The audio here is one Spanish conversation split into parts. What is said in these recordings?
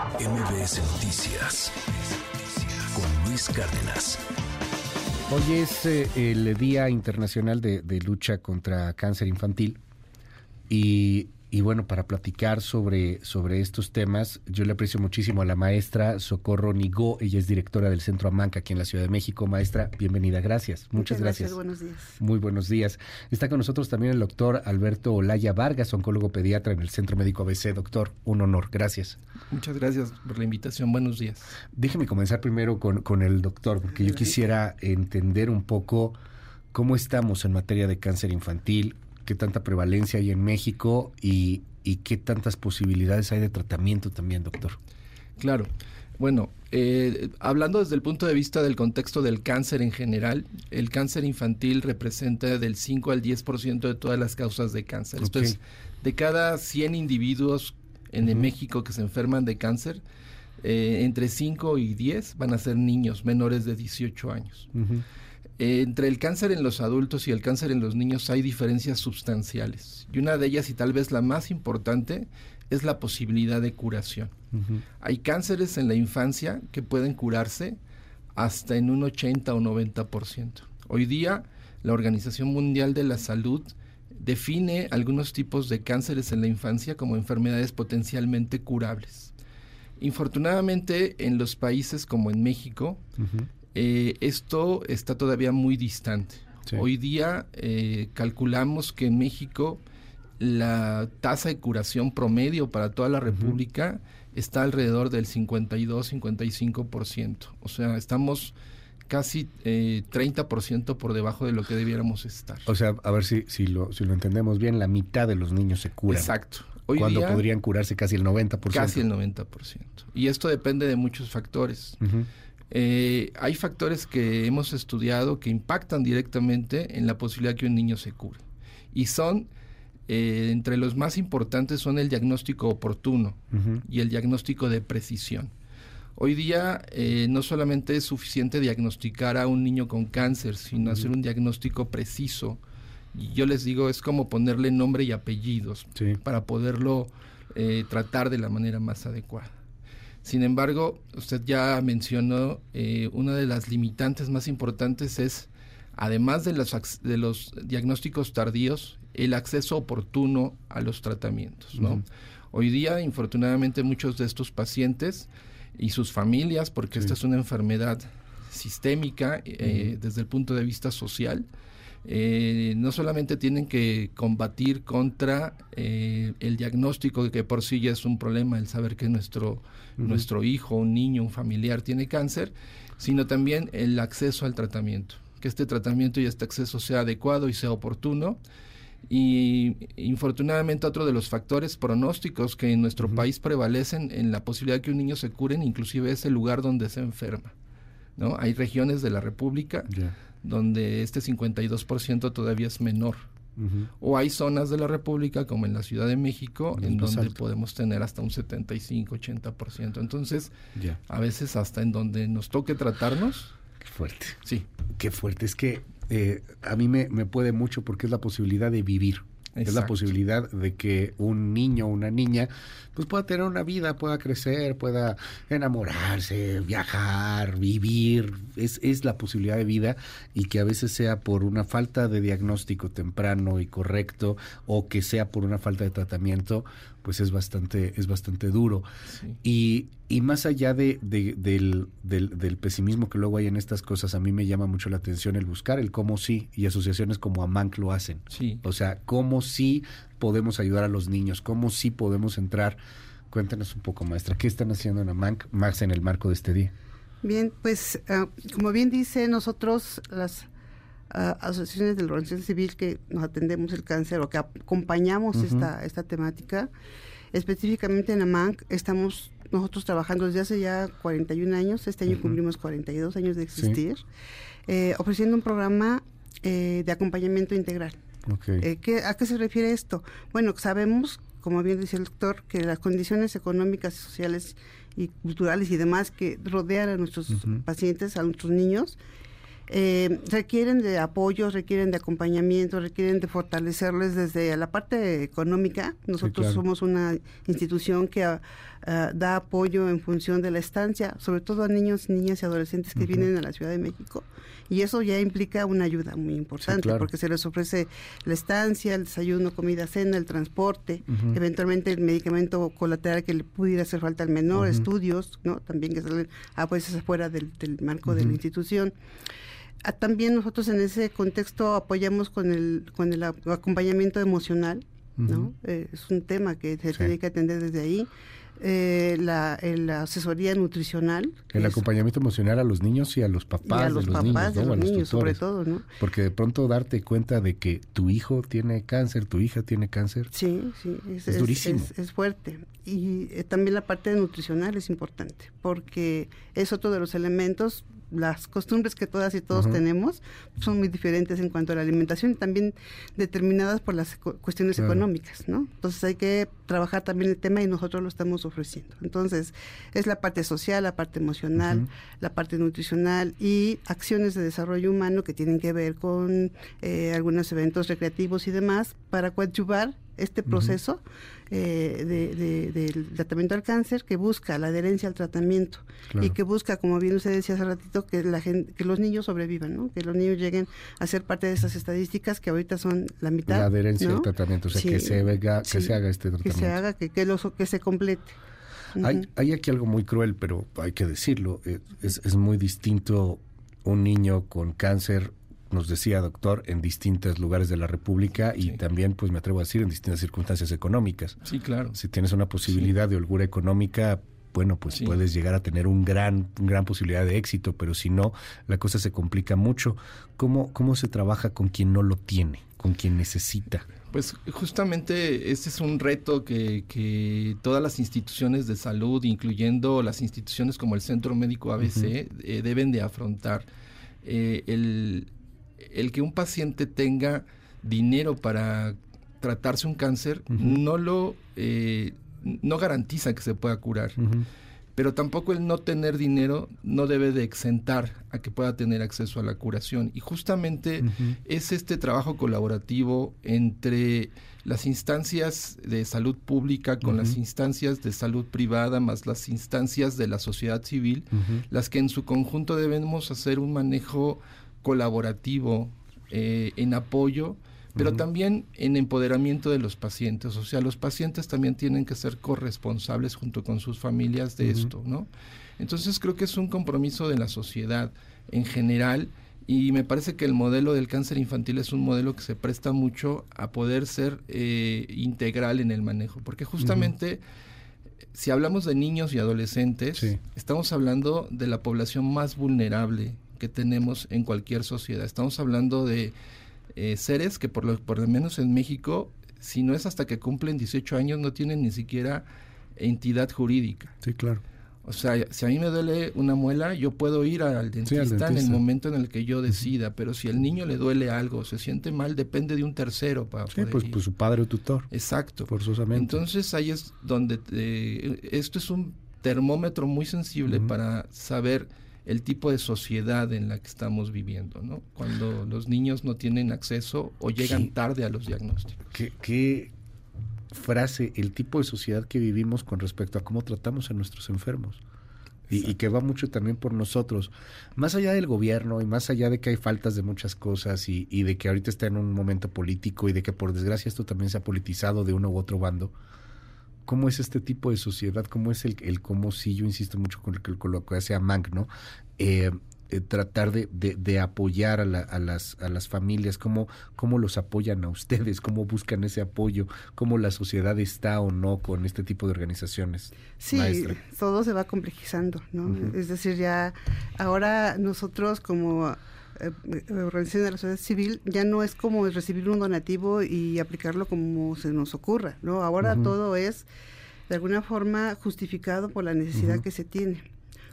MBS Noticias con Luis Cárdenas. Hoy es eh, el Día Internacional de, de Lucha contra Cáncer Infantil y y bueno, para platicar sobre, sobre estos temas, yo le aprecio muchísimo a la maestra Socorro Nigó. Ella es directora del Centro Amanca aquí en la Ciudad de México. Maestra, bienvenida. Gracias. Muchas, gracias. Buenos días. Muy buenos días. Está con nosotros también el doctor Alberto Olaya Vargas, oncólogo pediatra en el Centro Médico ABC. Doctor, un honor. Gracias. Muchas gracias por la invitación. Buenos días. Déjeme comenzar primero con, con el doctor, porque yo quisiera entender un poco cómo estamos en materia de cáncer infantil, qué tanta prevalencia hay en México y, qué tantas posibilidades hay de tratamiento también, doctor. Claro. Bueno, eh, hablando desde el punto de vista del contexto del cáncer en general, el cáncer infantil representa del 5 al 10% de todas las causas de cáncer. Entonces, de cada 100 individuos en México que se enferman de cáncer, eh, entre 5 y 10 van a ser niños menores de 18 años. Eh, entre el cáncer en los adultos y el cáncer en los niños hay diferencias sustanciales. Y una de ellas, y tal vez la más importante, es la posibilidad de curación. Hay cánceres en la infancia que pueden curarse hasta en un 80 o 90%. Hoy día, la Organización Mundial de la Salud define algunos tipos de cánceres en la infancia como enfermedades potencialmente curables. Infortunadamente, en los países como en México, eh, esto está todavía muy distante. Hoy día eh, calculamos que en México la tasa de curación promedio para toda la República está alrededor del 52-55%. O sea, estamos casi eh, 30% por debajo de lo que debiéramos estar. O sea, a ver si, si, lo, si lo entendemos bien, la mitad de los niños se curan. Exacto. Hoy cuando podrían curarse casi el 90%. Casi el 90%. Y esto depende de muchos factores. Eh, hay factores que hemos estudiado que impactan directamente en la posibilidad que un niño se cure. Y son, eh, entre los más importantes, son el diagnóstico oportuno y el diagnóstico de precisión. Hoy día eh, no solamente es suficiente diagnosticar a un niño con cáncer, sino hacer un diagnóstico preciso. Y yo les digo, es como ponerle nombre y apellidos para poderlo tratar de la manera más adecuada. Sin embargo, usted ya mencionó eh, una de las limitantes más importantes es, además de los, de los diagnósticos tardíos, el acceso oportuno a los tratamientos. ¿no? Hoy día, infortunadamente, muchos de estos pacientes y sus familias, porque esta es una enfermedad sistémica eh, desde el punto de vista social, eh, no solamente tienen que combatir contra eh, el diagnóstico que por sí ya es un problema, el saber que nuestro, nuestro hijo, un niño, un familiar tiene cáncer, sino también el acceso al tratamiento, que este tratamiento y este acceso sea adecuado y sea oportuno. Y infortunadamente otro de los factores pronósticos que en nuestro país prevalecen en la posibilidad de que un niño se cure, inclusive es el lugar donde se enferma. ¿no? Hay regiones de la República donde este 52% todavía es menor. O hay zonas de la República, como en la Ciudad de México, en donde podemos tener hasta un 75-80%. Entonces, a veces hasta en donde nos toque tratarnos. Qué fuerte. Sí. Qué fuerte. Es que eh, a mí me, me puede mucho porque es la posibilidad de vivir. Es la posibilidad de que un niño o una niña pues pueda tener una vida, pueda crecer, pueda enamorarse, viajar, vivir. Es, es la posibilidad de vida y que a veces sea por una falta de diagnóstico temprano y correcto o que sea por una falta de tratamiento, pues es bastante, es bastante duro. Y, y, más allá de, del, del, pesimismo que luego hay en estas cosas, a mí me llama mucho la atención el buscar el cómo sí, y asociaciones como AMANC lo hacen. Sí. O sea, cómo sí podemos ayudar a los niños, cómo sí podemos entrar. Cuéntanos un poco, maestra, ¿qué están haciendo en AMANC más en el marco de este día? Bien, pues ah, como bien dice, nosotros las asociaciones de la organización civil que nos atendemos el cáncer o que acompañamos esta, esta temática. Específicamente en AMANC estamos nosotros trabajando desde hace ya 41 años, este año cumplimos 42 años de existir, eh, ofreciendo un programa eh, de acompañamiento integral. Eh, ¿A qué se refiere esto? Bueno, sabemos, como bien decía el doctor, que las condiciones económicas, sociales y culturales y demás que rodean a nuestros pacientes, a nuestros niños, eh, requieren de apoyo, requieren de acompañamiento, requieren de fortalecerles desde la parte económica. Nosotros somos una institución que ah, ah, da apoyo en función de la estancia, sobre todo a niños, niñas y adolescentes que vienen a la Ciudad de México. Y eso ya implica una ayuda muy importante, porque se les ofrece la estancia, el desayuno, comida, cena, el transporte, eventualmente el medicamento colateral que le pudiera hacer falta al menor, estudios, ¿no? También que salen a veces afuera del, marco de la institución. También nosotros en ese contexto apoyamos con el, con el acompañamiento emocional, ¿no? Eh, es un tema que se tiene que atender desde ahí eh, la, asesoría nutricional. El acompañamiento emocional a los niños y a los papás a los de los papás niños, de los niños, sobre todo, ¿no? Porque de pronto darte cuenta de que tu hijo tiene cáncer, tu hija tiene cáncer. Sí, sí, es, durísimo. Es, fuerte. Y eh, también la parte nutricional es importante, porque es otro de los elementos las costumbres que todas y todos tenemos son muy diferentes en cuanto a la alimentación y también determinadas por las cuestiones económicas, ¿no? Entonces hay que trabajar también el tema y nosotros lo estamos ofreciendo. Entonces es la parte social, la parte emocional, la parte nutricional y acciones de desarrollo humano que tienen que ver con eh, algunos eventos recreativos y demás para coadyuvar este proceso eh, de, del tratamiento al cáncer que busca la adherencia al tratamiento y que busca, como bien usted decía hace ratito, que la gente, que los niños sobrevivan, ¿no? que los niños lleguen a ser parte de esas estadísticas que ahorita son la mitad. La adherencia al tratamiento, o sea, que, se que se haga este tratamiento. Que se haga, que, que, que se complete. hay, hay aquí algo muy cruel, pero hay que decirlo, eh, es, es muy distinto un niño con cáncer nos decía, doctor, en distintos lugares de la República y también, pues me atrevo a decir, en distintas circunstancias económicas. Sí, claro. Si tienes una posibilidad de holgura económica, bueno, pues puedes llegar a tener un gran, gran posibilidad de éxito, pero si no, la cosa se complica mucho. ¿Cómo, cómo se trabaja con quien no lo tiene, con quien necesita? Pues justamente este es un reto que, que todas las instituciones de salud, incluyendo las instituciones como el Centro Médico ABC, eh, deben de afrontar. Eh, el, el que un paciente tenga dinero para tratarse un cáncer no lo eh, no garantiza que se pueda curar. Pero tampoco el no tener dinero no debe de exentar a que pueda tener acceso a la curación. Y justamente es este trabajo colaborativo entre las instancias de salud pública con las instancias de salud privada más las instancias de la sociedad civil, las que en su conjunto debemos hacer un manejo colaborativo, eh, en apoyo, pero también en empoderamiento de los pacientes. O sea, los pacientes también tienen que ser corresponsables junto con sus familias de esto, ¿no? Entonces creo que es un compromiso de la sociedad en general y me parece que el modelo del cáncer infantil es un modelo que se presta mucho a poder ser eh, integral en el manejo, porque justamente si hablamos de niños y adolescentes, estamos hablando de la población más vulnerable que tenemos en cualquier sociedad. Estamos hablando de eh, seres que por lo, por lo menos en México, si no es hasta que cumplen 18 años, no tienen ni siquiera entidad jurídica. Sí, claro. O sea, si a mí me duele una muela, yo puedo ir al dentista, en el momento en el que yo decida, pero si al niño le duele algo, se siente mal, depende de un tercero para sí, pues, pues, su padre o tutor. Exacto. Forzosamente. Entonces ahí es donde eh, esto es un termómetro muy sensible para saber el tipo de sociedad en la que estamos viviendo, ¿no? Cuando los niños no tienen acceso o llegan tarde a los diagnósticos. ¿Qué, frase, el tipo de sociedad que vivimos con respecto a cómo tratamos a nuestros enfermos? Y, que va mucho también por nosotros, más allá del gobierno y más allá de que hay faltas de muchas cosas y, y, de que ahorita está en un momento político y de que por desgracia esto también se ha politizado de uno u otro bando, cómo es este tipo de sociedad, cómo es el, el cómo sí, yo insisto mucho con, el, con lo que hace Mank, ¿no? Eh, eh, tratar de, de, apoyar a, las, a las familias, cómo, cómo los apoyan a ustedes, cómo buscan ese apoyo, cómo la sociedad está o no con este tipo de organizaciones. Sí, todo se va complejizando, ¿no? Es decir, ya ahora nosotros como organización de la sociedad civil ya no es como recibir un donativo y aplicarlo como se nos ocurra, ¿no? Ahora todo es de alguna forma justificado por la necesidad que se tiene.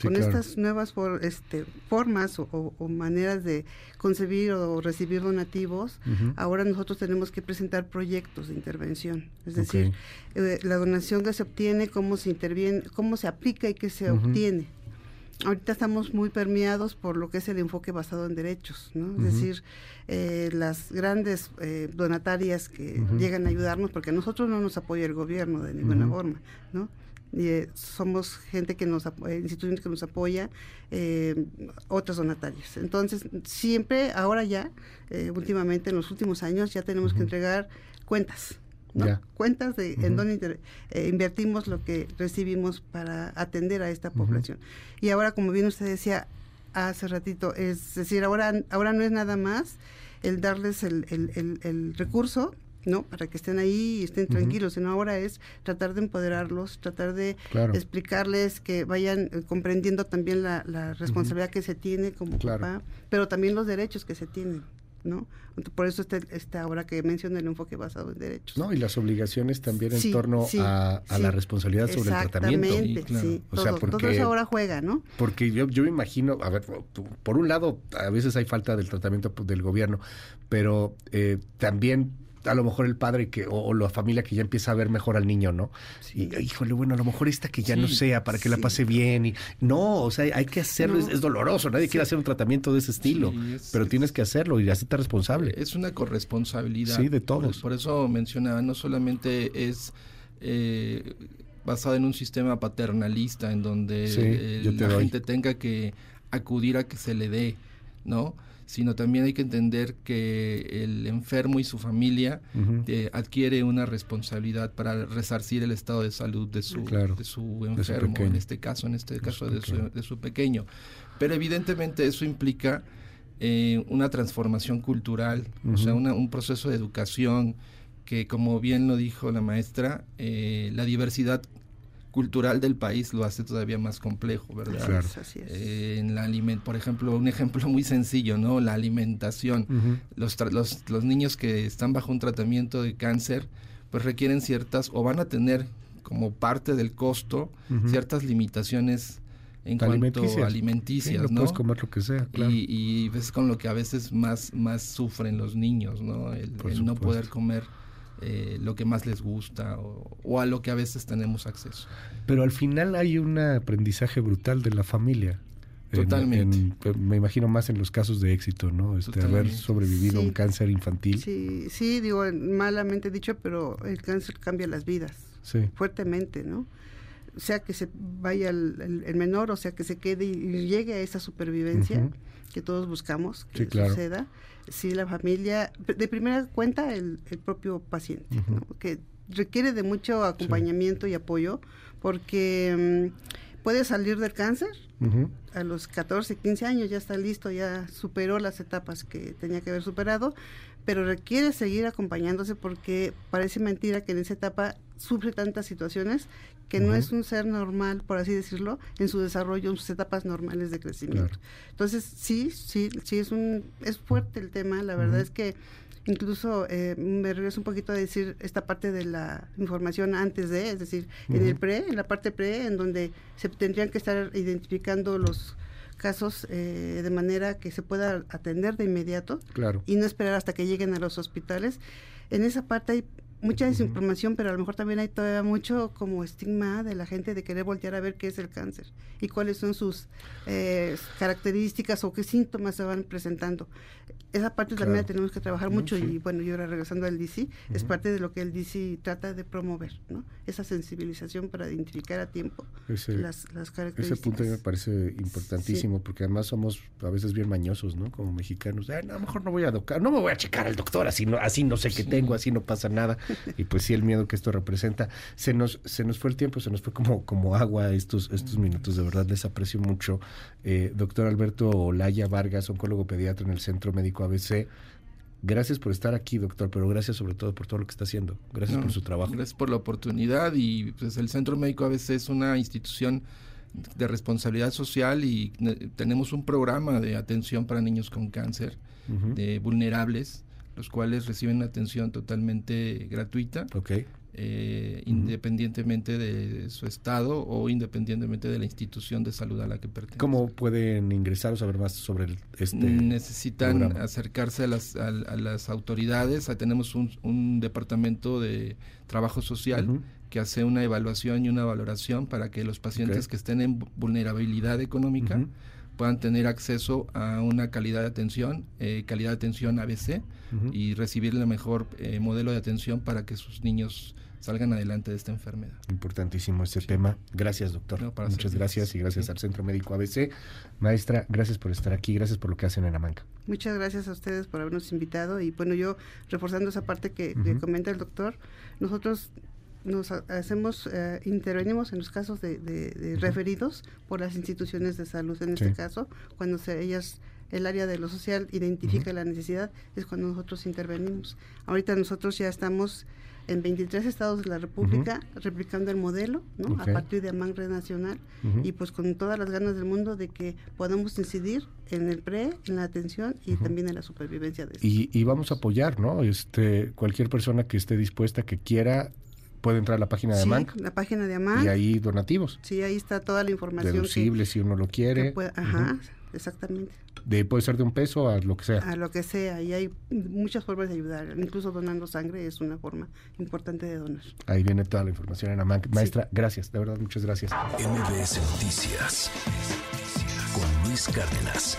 Con estas nuevas este, formas o, maneras de concebir o recibir donativos, ahora nosotros tenemos que presentar proyectos de intervención. Es decir, eh, la donación que se obtiene, cómo se interviene, cómo se aplica y qué se obtiene ahorita estamos muy permeados por lo que es el enfoque basado en derechos, ¿no? Es decir, eh, las grandes eh, donatarias que llegan a ayudarnos, porque nosotros no nos apoya el gobierno de ninguna forma, ¿no? Y, eh, somos gente que nos instituciones que nos apoya, otras donatarias. Entonces, siempre, ahora ya, últimamente, en los últimos años, ya tenemos que entregar cuentas, cuentas de en dónde eh, invertimos lo que recibimos para atender a esta población. Y ahora, como bien usted decía hace ratito, es decir, ahora, ahora no es nada más el darles el, el, el, recurso, ¿no? Para que estén ahí y estén tranquilos, sino ahora es tratar de empoderarlos, tratar de explicarles que vayan eh, comprendiendo también la, la responsabilidad que se tiene como papá, pero también los derechos que se tienen. ¿No? Por eso este, esta ahora que menciona el enfoque basado en derechos. No, y las obligaciones también en torno a, la responsabilidad sobre el tratamiento. Sí, o sea, porque, todo eso ahora juega, ¿no? Porque yo, yo me imagino, a ver, por un lado, a veces hay falta del tratamiento del gobierno, pero eh, también a lo mejor el padre que o, la familia que ya empieza a ver mejor al niño, ¿no? Y híjole, bueno, a lo mejor esta que ya no sea para que la pase bien y no, o sea, hay que hacerlo, es, doloroso, nadie quiere hacer un tratamiento de ese estilo, pero tienes que hacerlo y hacerte responsable. Es una corresponsabilidad. Sí, de todos. Por, eso mencionaba, no solamente es eh, basado en un sistema paternalista en donde la gente tenga que acudir a que se le dé, ¿no? Sino también hay que entender que el enfermo y su familia eh, adquiere una responsabilidad para resarcir el estado de salud de su, de su enfermo, en este caso, en este caso de su, de su pequeño. Pero evidentemente eso implica eh, una transformación cultural, o sea, un proceso de educación que, como bien lo dijo la maestra, eh, la diversidad cultural del país lo hace todavía más complejo, ¿verdad? Claro. Así es. Eh, en la aliment por ejemplo, un ejemplo muy sencillo, ¿no? La alimentación. los, los, los niños que están bajo un tratamiento de cáncer, pues requieren ciertas, o van a tener como parte del costo, ciertas limitaciones en cuanto a alimenticias, no, puedes comer lo que sea, claro. Y, y, es con lo que a veces más, más sufren los niños, ¿no? el no poder comer eh, lo que más les gusta o, a lo que a veces tenemos acceso. Pero al final hay un aprendizaje brutal de la familia. Totalmente. me imagino más en los casos de éxito, ¿no? Este, haber sobrevivido a un cáncer infantil. Sí, sí, digo, malamente dicho, pero el cáncer cambia las vidas. Sí. Fuertemente, ¿no? Sea que se vaya el, menor, o sea que se quede y, llegue a esa supervivencia que todos buscamos que suceda sí la familia, de primera cuenta el, propio paciente, que requiere de mucho acompañamiento y apoyo porque mm, puede salir del cáncer a los 14, 15 años, ya está listo, ya superó las etapas que tenía que haber superado, pero requiere seguir acompañándose porque parece mentira que en esa etapa sufre tantas situaciones que no es un ser normal, por así decirlo, en su desarrollo, en sus etapas normales de crecimiento. Entonces, sí, sí, sí, es, un, es fuerte el tema, la verdad es que incluso eh, me regreso un poquito a decir esta parte de la información antes de, es decir, en el pre, en la parte pre, en donde se tendrían que estar identificando los casos eh, de manera que se pueda atender de inmediato claro. y no esperar hasta que lleguen a los hospitales. En esa parte hay mucha desinformación, pero a lo mejor también hay todavía mucho como estigma de la gente de querer voltear a ver qué es el cáncer y cuáles son sus eh, características o qué síntomas se van presentando. Esa parte también la tenemos que trabajar mucho y bueno, yo ahora regresando al DC, es parte de lo que el DC trata de promover, ¿no? Esa sensibilización para identificar a tiempo las, características. Ese punto me parece importantísimo porque además somos a veces bien mañosos, ¿no? Como mexicanos, a lo mejor no voy a tocar, no me voy a checar al doctor, así no, así no sé qué tengo, así no pasa nada. y pues sí el miedo que esto representa. Se nos, se nos fue el tiempo, se nos fue como, como agua estos, estos minutos, de verdad les aprecio mucho. Eh, doctor Alberto Olaya Vargas, oncólogo pediatra en el Centro Médico ABC. Gracias por estar aquí, doctor, pero gracias sobre todo por todo lo que está haciendo. Gracias por su trabajo. Gracias por la oportunidad y pues el Centro Médico ABC es una institución de responsabilidad social y tenemos un programa de atención para niños con cáncer, de vulnerables los cuales reciben atención totalmente gratuita. Eh, independientemente de su estado o independientemente de la institución de salud a la que pertenece. ¿Cómo pueden ingresar o saber más sobre el, este Necesitan acercarse a las, a, las autoridades. tenemos un, departamento de trabajo social que hace una evaluación y una valoración para que los pacientes que estén en vulnerabilidad económica puedan tener acceso a una calidad de atención, eh, calidad de atención ABC y recibir el mejor eh, modelo de atención para que sus niños salgan adelante de esta enfermedad. Importantísimo este tema. Gracias, doctor. Muchas gracias y gracias al Centro Médico ABC. Maestra, gracias por estar aquí, gracias por lo que hacen en Amanca. Muchas gracias a ustedes por habernos invitado y bueno, yo reforzando esa parte que, comenta el doctor, nosotros nos hacemos, eh, intervenimos en los casos de, referidos por las instituciones de salud, en este caso, cuando se, ellas el área de lo social identifica la necesidad, es cuando nosotros intervenimos. Ahorita nosotros ya estamos en 23 estados de la República replicando el modelo, ¿no? A partir de Amang Red Nacional y pues con todas las ganas del mundo de que podamos incidir en el pre, en la atención y también en la supervivencia de. Y, y vamos a apoyar, ¿no? Este, cualquier persona que esté dispuesta, que quiera puede entrar a la página de sí, la página de AMAN. Y ahí donativos. Sí, ahí está toda la información. Deducible si uno lo quiere. ajá, exactamente. De, puede ser de un peso a lo que sea. A lo que sea, y hay muchas formas de ayudar. Incluso donando sangre es una forma importante de donar. Ahí viene toda la información en AMAN. Maestra, gracias, de verdad, muchas gracias. MBS Noticias con Luis Cárdenas.